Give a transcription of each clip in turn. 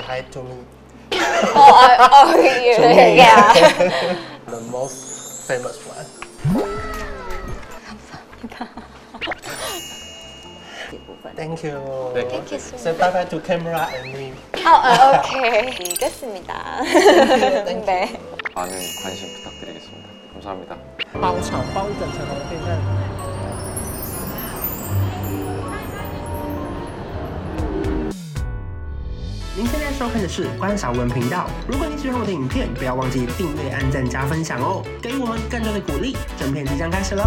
say hi to me. Oh, uh, oh, yeah. yeah. The most famous one. 这部分。 Thank you. Thank you so Say bye bye to camera and me. 어, 어, 오케이. 알겠습니다. 네. 많은 관심 부탁드리겠습니다. 감사합니다. 包场包一整层楼，可 您现在收看的是关少文频道。如果你喜欢我的影片，不要忘记订阅、按赞、加分享哦，给予我们更多的鼓励。整片即将开始喽！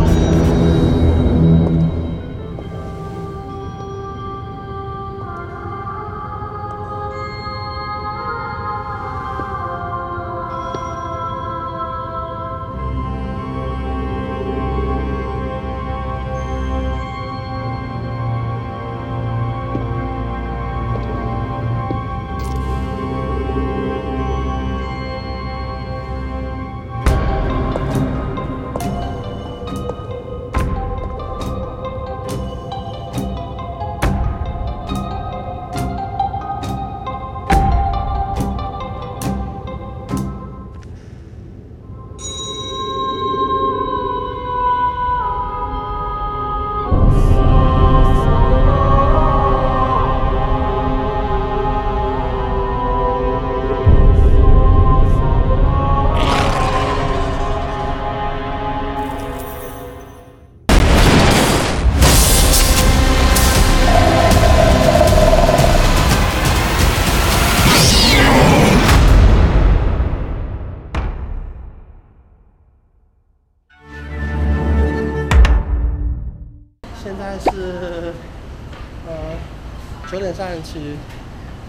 九点三十七，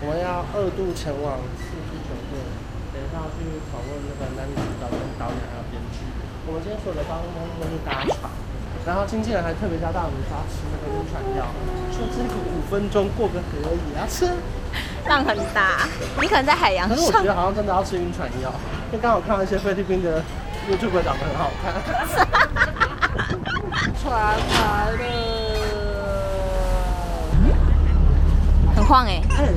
我们要二度前往四季酒店，等一下要去访问那个男女主角跟导演还有编剧。我们今天所有的交通工具都是搭船，然后经纪人还特别交代我们说要吃那个晕船药，说这个五分钟过个河也要吃。浪很大，你可能在海洋可是我上觉。得好像真的要吃晕船药，因为刚好看到一些菲律宾的 YouTube 长得很好看。船来了。很晃哎、哎、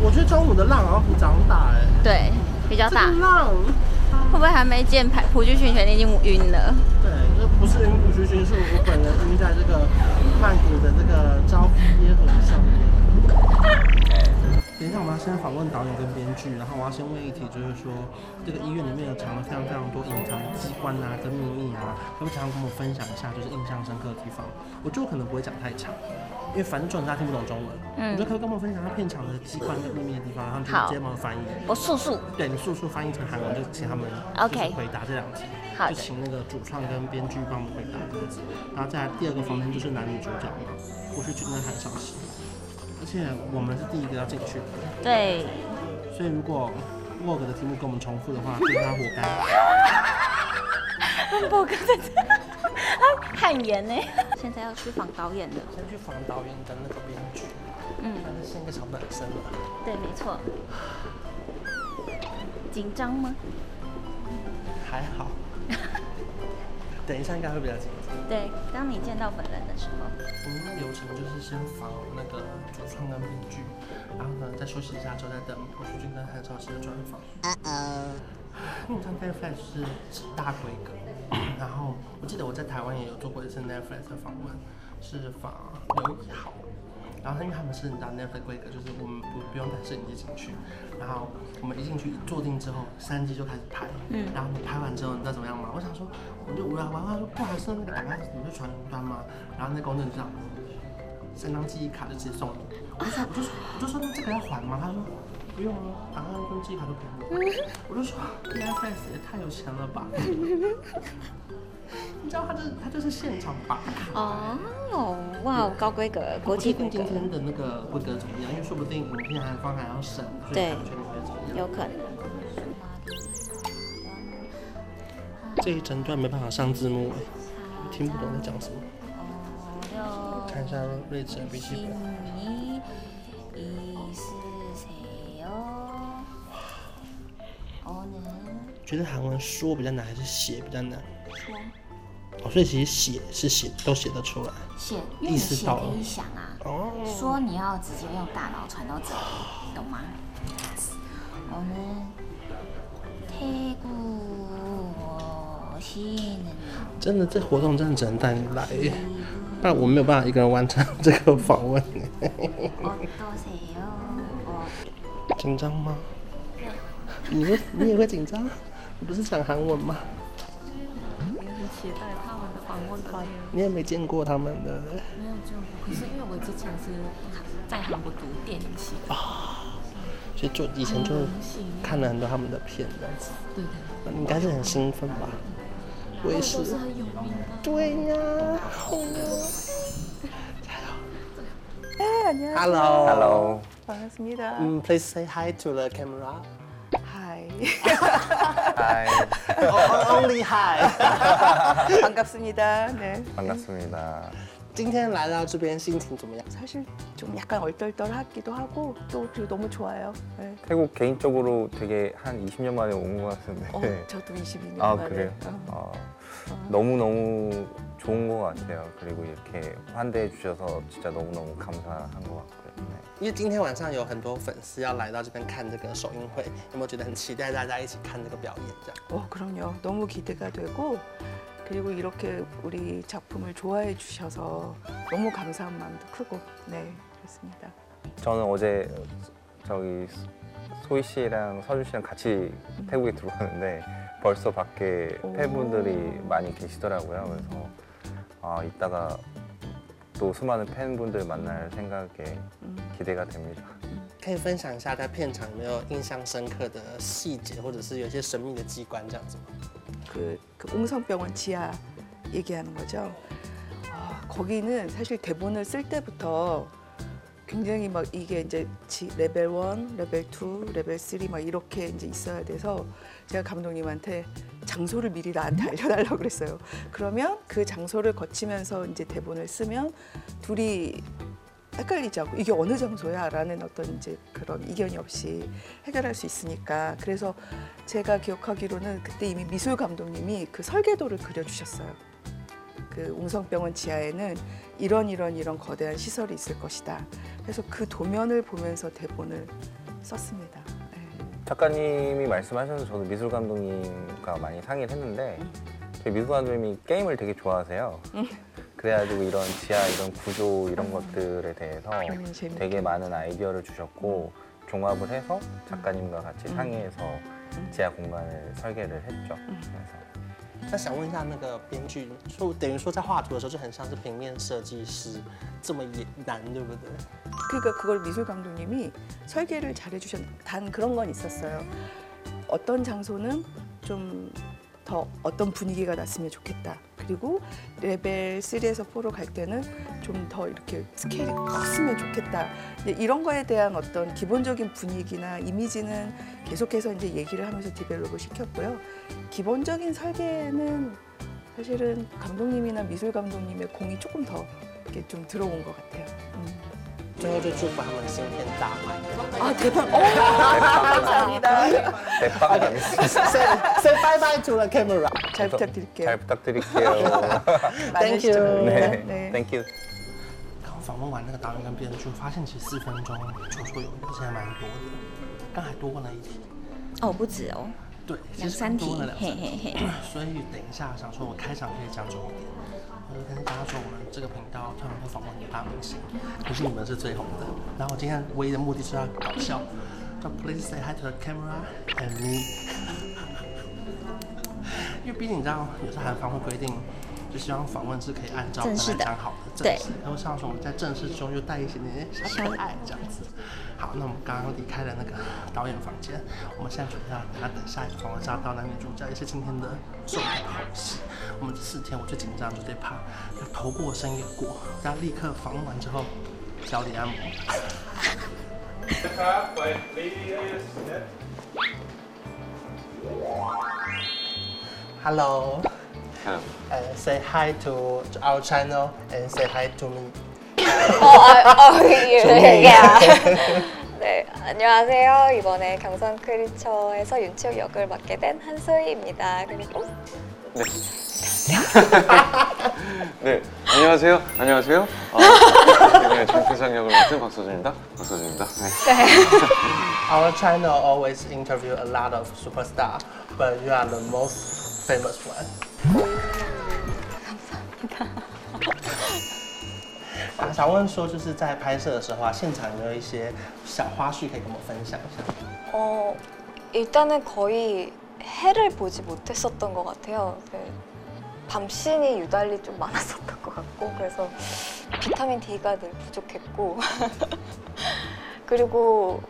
我觉得中午的浪好像比早上大哎、对，比较大。这个浪，会不会还没见排普剧训练，你已经晕了？对，这不是晕普须勋，是我本人晕在这个曼谷的这个昭披耶河上下，我们要先访问导演跟编剧，然后我要先问一题，就是说这个医院里面有藏了非常非常多隐藏的机关啊跟秘密啊，可不可以常常跟我分享一下，就是印象深刻的地方？我就可能不会讲太长，因为反正重点大家听不懂中文。嗯我觉得可以跟我们分享一下片场的机关跟秘密的地方，然后就接帮我翻译。我速速。对你速速翻译成韩文，就请他们 OK 就是回答这两题。好就请那个主创跟编剧帮我们回答这样子。然后再来第二个房间就是男女主角嘛，过去就跟韩少熙，而且我们是第一个要进去的，对，所以如果 Vogue 的题目跟我们重复的话，就是他活该。宝哥在这，汗颜呢。现在要去访导演的，先去访导演的那个编剧，嗯，但是现在成本很深了。对，没错。紧张吗？还好。等一下应该会比较紧张。对，当你见到本人的时候，我们的流程就是先访那个主创跟编剧，然后呢再休息一下之后再等朴叙俊跟韩少熙的专访。因为像 Netflix 是大规格，然后我记得我在台湾也有做过一次 Netflix 的访问，是访刘以豪。然后因为他们是你知道 Netflix 规格，就是我们不不用带摄影机进去，然后我们一进去坐定之后，三机就开始拍，嗯然后你拍完之后你知道怎么样吗？我想说，我就无聊玩他说不好意思，那个打开你是传云端吗？然后那工作人员就这样，三张记忆卡就直接送你。我就说我就说我就说那这个要还吗？他说不用啊，档案跟记忆卡都给我。我就说 Netflix 也太有钱了吧！你知道他就是他就是现场打卡。哦，哇，高规格，国际规今，天的那个规格怎么样？因为说不定影片还方还要审，对？有可能。这一整段没办法上字幕哎，听不懂在讲什么。看一下瑞智的笔记本。觉得韩文说比较难还是写比较难？所以其实写是写都写得出来写历史的影响啊哦说你要直接用大脑传到这里懂吗？我们真的这活动真的只能带你来但我没有办法一个人完成 这个访问。紧张吗？你会你也会紧张？你不是讲韩文吗？你也没见过他们的。没有见过可是因为我之前是在韩国读电影系的。啊所以就以前就看了很多他们的片这样子。对的。应该是很兴奋吧。我也是。对呀。加油 hello hello 嗯 please say hi to the camera 하이. Hi. Oh, only hi. 반갑습니다. 네. 반갑습니다. 今天来到这边心情怎么样？ 사실 좀 약간 얼떨떨하기도 하고 또 그리고 너무 좋아요. 네. 태국 개인적으로 되게 한 20년 만에 온 것 같은데. 어, 저도 22년 아 만에. 그래요? 어. 어, 너무너무 좋은 것 같아요. 그리고 이렇게 환대해 주셔서 진짜 너무너무 감사한 것 같고요. 네. 因为今天晚上有很多粉丝要来到这边看这个首映会，有没有觉得很期待大家一起看这个表演？这样。 어, 그럼요. 너무 기대가 되고 그리고 이렇게 우리 작품을 좋아해 주셔서 너무 감사한 마음도 크고 네 그렇습니다. 저는 어제 저기 소희 씨랑 서준 씨랑 같이 태국에 들어왔는데 벌써 밖에 오. 팬분들이 많이 계시더라고요. 그래서 아 이따가 또 수많은 팬분들 만날 생각에 음. 기대가 됩니다. 可以分享一下在片场有没有印象深刻的细节，或者是有一些神秘的机关这样子吗？ 그, 그 웅성병원 지하 얘기하는 거죠. 아, 거기는 사실 대본을 쓸 때부터 굉장히 막 이게 이제 지- 레벨 1, 레벨 2, 레벨 3 막 이렇게 이제 있어야 돼서 제가 감독님한테 장소를 미리 나한테 알려달라고 그랬어요. 그러면 그 장소를 거치면서 이제 대본을 쓰면 둘이 헷갈리지 않고 이게 어느 장소야 라는 어떤 이제 그런 이견이 없이 해결할 수 있으니까 그래서 제가 기억하기로는 그때 이미 미술 감독님이 그 설계도를 그려주셨어요. 그 웅성병원 지하에는 이런 이런 이런 거대한 시설이 있을 것이다. 그래서 그 도면을 보면서 대본을 썼습니다. 네. 작가님이 말씀하셔서 저도 미술 감독님과 많이 상의를 했는데 저희 미술 감독님이 게임을 되게 좋아하세요. 그래가지고 이런 지하 이런 구조 이런 것들에 대해서 음. 되게 많은 아이디어를 주셨고 종합을 해서 작가님과 같이 상의해서 지하 공간을 설계를 했죠. 그래서 那想问一下，那个编剧说，等于说在画图的时候就很像是平面设计师这么也难，对不对？ 그러니까 그걸 미술 감독님이 설계를 잘 해주셨. 단 그런 건 있었어요. 어떤 장소는 좀 더 어떤 분위기가 났으면 좋겠다. 그리고 레벨 3에서 4로 갈 때는 좀 더 이렇게 스케일이 컸으면 좋겠다. 이런 거에 대한 어떤 기본적인 분위기나 이미지는 계속해서 이제 얘기를 하면서 디벨롭을 시켰고요. 기본적인 설계는 사실은 감독님이나 미술 감독님의 공이 조금 더 이렇게 좀 들어온 것 같아요. 음. 最后就祝福他们新片大卖。 아 대박! 어, 감사합니다. 대빵 아니겠습니다. say say bye bye to the camera。 잘 부탁드릴게요. 잘 부탁드릴게요. 많은 Thank 시청 you. 네, 네. Thank you. 刚访问完那个导演跟编剧，发现其实四分钟绰绰有余，而且还蛮多的，刚还多问了一题。哦，不止哦，对，其实两三题多了，两嘿三题。嘿嘿。所以等一下想说，我开场可以讲久一点。 我就跟大家说，我们这个频道专门会访问一个大明星，可是你们是最红的。然后我今天唯一的目的是要搞笑，就 Please say hi to the camera and me。因为毕竟你知道，有时候韩方会规定，就希望访问是可以按照正式的讲好的正式，然后像说我们在正式中又带一些点小可爱这样子。好，那我们刚刚离开了那个导演房间，我们现在准备要等下等下一个访问是要到男女主角，也是今天的重头戏。我们这四天我最紧张，就得怕要头过身也过，大家立刻访问完之后脚底按摩。Hello，Hello. 呃、say hi to our channel and say hi to me。 어, 아, 어, 예. 예, 야. 네, 안녕하세요. 이번에 경선 크리처에서 윤치혁 역을 맡게 된 한소희입니다. 그리고 네. 네, 안녕하세요. 안녕하세요. 아, 네, 정태상 역을 맡은 박서준입니다. 박서준입니다. 네. 네. Our channel always interview a lot of superstar, but you are the most famous one. 想问说，就是在拍摄的时候啊，现场有没有一些小花絮可以跟我们分享一下？ 어, 일단은 거의 해를 보지 못했었던 것 같아요. 그 밤씬이 유달리 좀 많았었던 것 같고 그래서 비타민 D가 늘 부족했고 그리고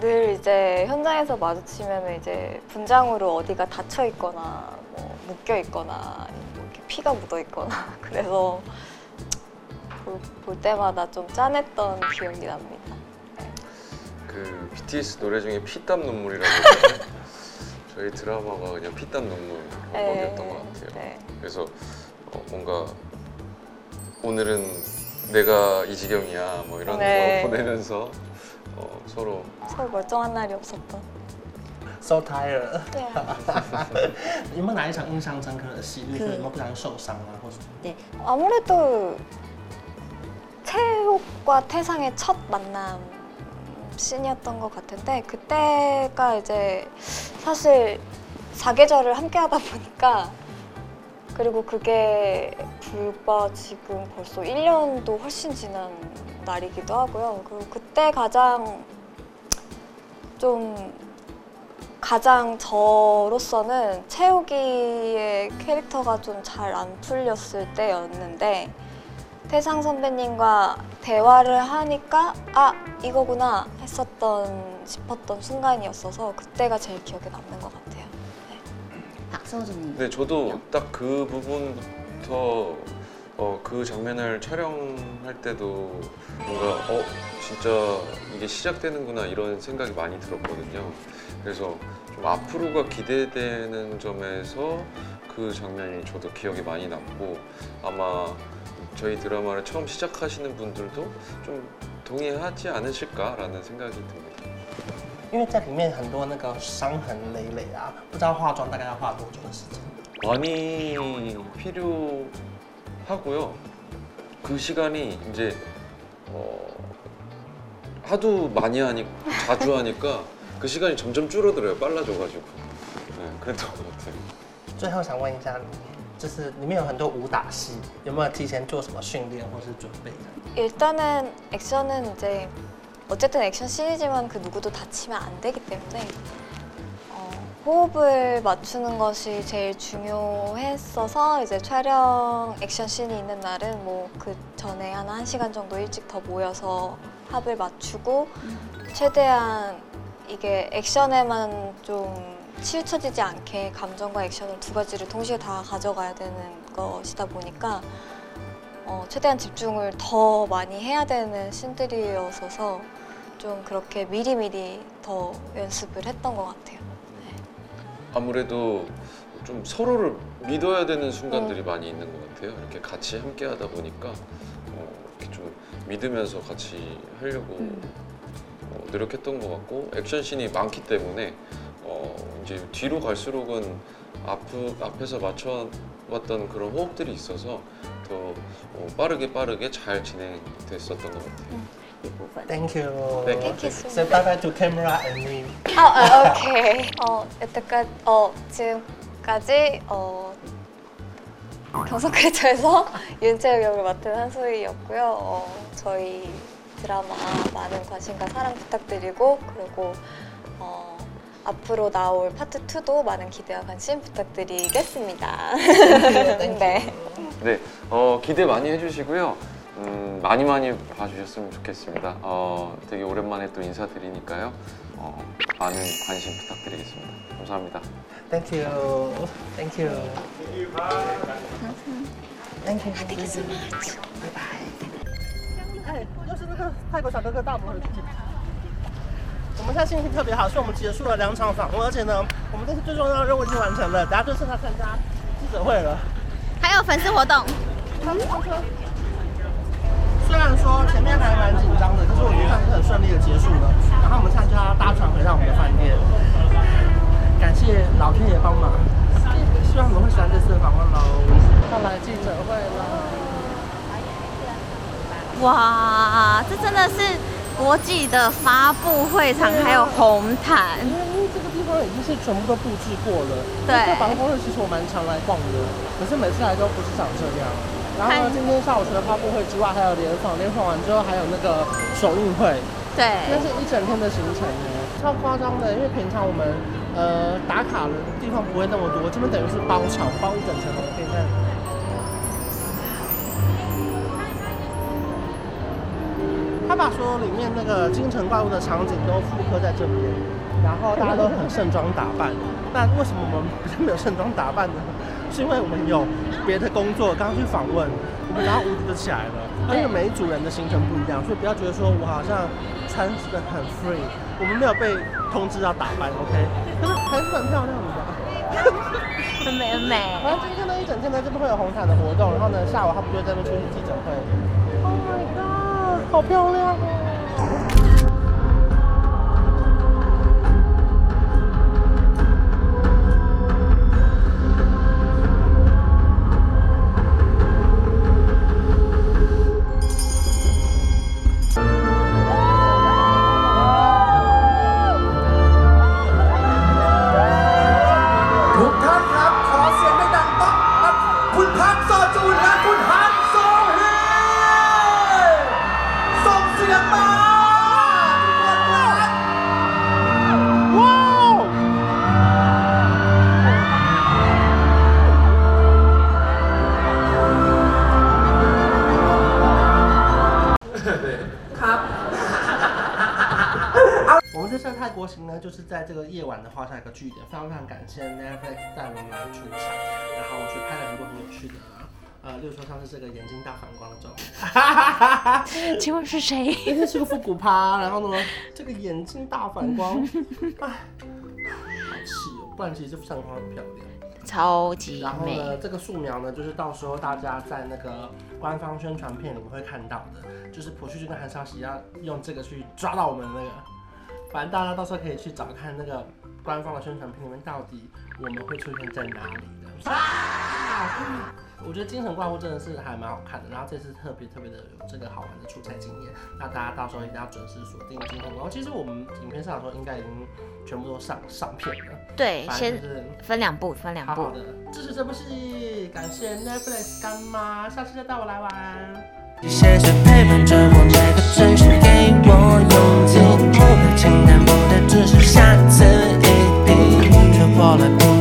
늘 이제 현장에서 마주치면 이제 분장으로 어디가 닫혀 있거나 뭐 묶여 있거나 뭐 이렇게 피가 묻어 있거나 그래서 볼, 볼 때마다 좀 짠했던 기억이 납니다. 그 BTS 노래 중에 피땀 눈물이라고 있는데 저희 드라마가 그냥 피땀 눈물 한복이었던 것 같아요. 네. 그래서 어, 뭔가 오늘은 내가 이 지경이야 뭐 이런 네. 거 보내면서 어, 서로 서로 멀쩡한 날이 없었던. So tired. 对啊。有没有哪一场印象深刻的戏？例如说有没有不小心受伤啊，或者？ 아무래도 태욱 과 태상의 첫 만남 씬이었던 것 같은데 그때가 이제 사실 사계절을 함께 하다 보니까 그리고 그게 불과 지금 벌써 1년도 훨씬 지난 날이기도 하고요. 그리고 그때 가장 좀 가장 저로서는 채욱이의 캐릭터가 좀 잘 안 풀렸을 때였는데 태상 선배님과 대화를 하니까 아 이거구나 했었던 싶었던 순간이었어서 그때가 제일 기억에 남는 것 같아요. 박서준님. 근데 저도 딱 그 부분부터 어, 그 장면을 촬영할 때도 뭔가 어 진짜 이게 시작되는구나 이런 생각이 많이 들었거든요. 그래서 좀 앞으로가 기대되는 점에서 그 장면이 저도 기억에 많이 남고 아마 저희 드라마를 처음 시작하시는 분들도 좀 동의하지 않으실까라는 생각이 듭니다. 因为在里面很多那个伤痕累累啊，不知道化妆大概要化多久的时间？ 많이 필요하고요. 그 시간이 이제 어, 하도 많이 하니 자주 하니까 그 시간이 점점 줄어들어요. 빨라져가지고. 네, 그랬던 것 같아요. 最后想问一下， 就是里面有很多武打戏，有没有提前做什么训练或是准备的？ 일단은 액션은 이제 어쨌든 액션 씬이지만 그 누구도 다치면 안 되기 때문에 어, 호흡을 맞추는 것이 제일 중요했어서 이제 촬영 액션 씬이 있는 날은 뭐 그 전에 한 1시간 정도 일찍 더 모여서 합을 맞추고 최대한 이게 액션에만 좀 치우쳐지지 않게 감정과 액션을 두 가지를 동시에 다 가져가야 되는 것이다 보니까 어, 최대한 집중을 더 많이 해야 되는 신들이었어서 좀 그렇게 미리미리 더 연습을 했던 것 같아요. 아무래도 좀 서로를 믿어야 되는 순간들이 많이 있는 것 같아요. 이렇게 같이 함께 하다 보니까 어, 이렇게 좀 믿으면서 같이 하려고 어, 노력했던 것 같고 액션씬이 많기 때문에 어, 이제 뒤로 갈수록은 앞, 앞에서 맞춰왔던 그런 호흡들이 있어서 더 어, 빠르게 빠르게 잘 진행됐었던 것 같아요. 이 부분. Thank you. 네, Thank you bye bye to camera and me. 아, 아 오케이. 어, 여태까지, 어, 지금까지 어, 경성 크리처에서 윤채혁 역을 맡은 한소희였고요. 어, 저희 드라마 많은 관심과 사랑 부탁드리고 그리고 어, 앞으로 나올 파트 2도 많은 기대와 관심 부탁드리겠습니다. 네. 네, 어, 기대 많이 해주시고요. 음, 많이 많이 봐주셨으면 좋겠습니다. 어, 되게 오랜만에 또 인사드리니까요. 어, 많은 관심 부탁드리겠습니다. 감사합니다. Thank you. Thank you. Thank you. Thank you so much. Bye bye. 哎，又是那个泰国小哥哥大伯的事情。 我们现在心情特别好，是我们结束了两场访问，而且呢，我们这次最重要的任务已经完成了，等下就剩下参加记者会了。还有粉丝活动。虽然说前面还蛮紧张的，可是我觉得算是很顺利的结束了。然后我们现在就要搭船回到我们的饭店。感谢老天爷帮忙，希望你们会喜欢这次的访问喽。要来记者会了。哇，这真的是国际的发布会场，还有红毯。因为这个地方已经是全部都布置过了。对。这办公室其实我蛮常来逛的，可是每次来都不是长这样。然后呢，今天下午除了发布会之外，还有联访，联访完之后还有那个首映会。对。那是一整天的行程呢，超夸张的。因为平常我们呃打卡的地方不会那么多，这边等于是包场，包一整层楼，可以看。他把所有里面那个京城怪物的场景都复刻在这边，然后大家都很盛装打扮。那为什么我们比较没有盛装打扮呢？是因为我们有别的工作，刚刚去访问，我们然后屋子就起来了。因为每一组人的行程不一样，所以不要觉得说我好像穿的很 free，我们没有被通知要打扮，OK？可是还是很漂亮的，很美很美。然后今天呢一整天呢，这边会有红毯的活动，然后呢下午他们就会在那边出席记者会。好漂亮哦！的画下一个句点，非常非常感谢 Netflix 带我们来出场，然后我去拍了很多很有趣的，呃，例如说像是这个眼睛大反光的照片。请问是谁？这是个复古趴，然后呢，这个眼睛大反光，哎，好气哦，不然其实这相框很漂亮，超级美。然后呢，这个素描呢，就是到时候大家在那个官方宣传片里面会看到的，就是朴叙俊跟韩韶禧要用这个去抓到我们的那个。反正大家到时候可以去找看那个官方的宣传片里面到底我们会出现在哪里的。啊我觉得精神怪物真的是还蛮好看的，然后这次特别特别的有这个好玩的出差经验，那大家到时候一定要准时锁定精神怪物。其实我们影片上的时候应该已经全部都上上片了，对，先分两部，分两部好的支持这部戏，感谢 Netflix 干妈，下次再带我来玩。谢谢陪伴着我每个给我勇气，请不的只是，下次。fall apart.